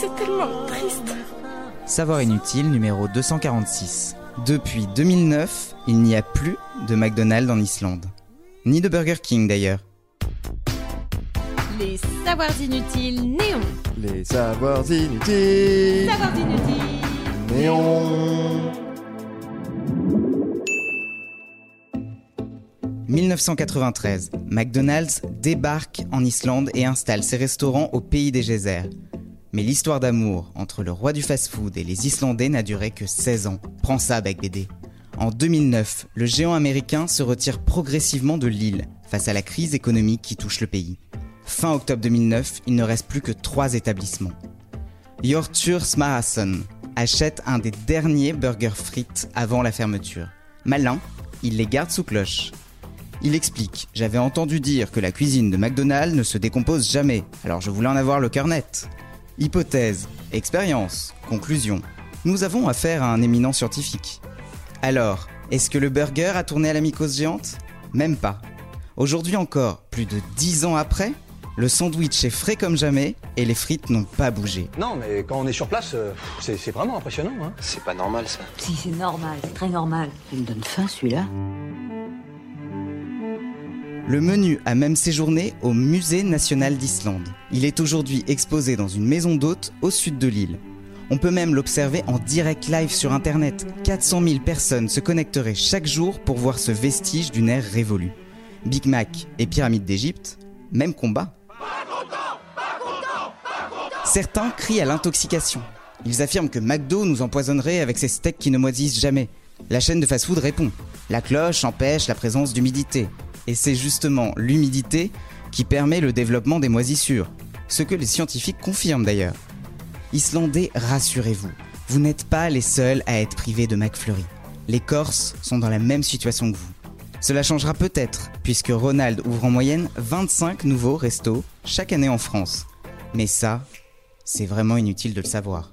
C'est tellement triste. Savoir inutile numéro 246. Depuis 2009, il n'y a plus de McDonald's en Islande. Ni de Burger King d'ailleurs. Les savoirs inutiles néons. Les savoirs inutiles. Savoirs inutiles. Néon. 1993, McDonald's débarque en Islande et installe ses restaurants au pays des geysers. Mais l'histoire d'amour entre le roi du fast-food et les Islandais n'a duré que 16 ans. Prends ça, Bec BD. En 2009, le géant américain se retire progressivement de l'île face à la crise économique qui touche le pays. Fin octobre 2009, il ne reste plus que trois établissements. Yortur Smarasson achète un des derniers burgers frites avant la fermeture. Malin, il les garde sous cloche. Il explique J'avais entendu dire que la cuisine de McDonald's ne se décompose jamais, alors je voulais en avoir le cœur net. Hypothèse, expérience, conclusion. Nous avons affaire à un éminent scientifique. Alors, est-ce que le burger a tourné à la mycose géante? Même pas. Aujourd'hui encore, plus de 10 ans après, le sandwich est frais comme jamais et les frites n'ont pas bougé. Non, mais quand on est sur place, euh, c'est c'est vraiment impressionnant. Hein. C'est pas normal ça. Si, c'est normal, c'est très normal. Il me donne faim celui-là. Le menu a même séjourné au Musée national d'Islande. Il est aujourd'hui exposé dans une maison d'hôtes au sud de l'île. On peut même l'observer en direct live sur internet. 400 000 personnes se connecteraient chaque jour pour voir ce vestige d'une ère révolue. Big Mac et Pyramide d'Égypte, même combat. Certains crient à l'intoxication. Ils affirment que McDo nous empoisonnerait avec ses steaks qui ne moisissent jamais. La chaîne de fast-food répond. La cloche empêche la présence d'humidité. Et c'est justement l'humidité qui permet le développement des moisissures. Ce que les scientifiques confirment d'ailleurs. Islandais, rassurez-vous, vous n'êtes pas les seuls à être privés de McFlurry. Les Corses sont dans la même situation que vous. Cela changera peut-être, puisque Ronald ouvre en moyenne 25 nouveaux restos chaque année en France. Mais ça, c'est vraiment inutile de le savoir.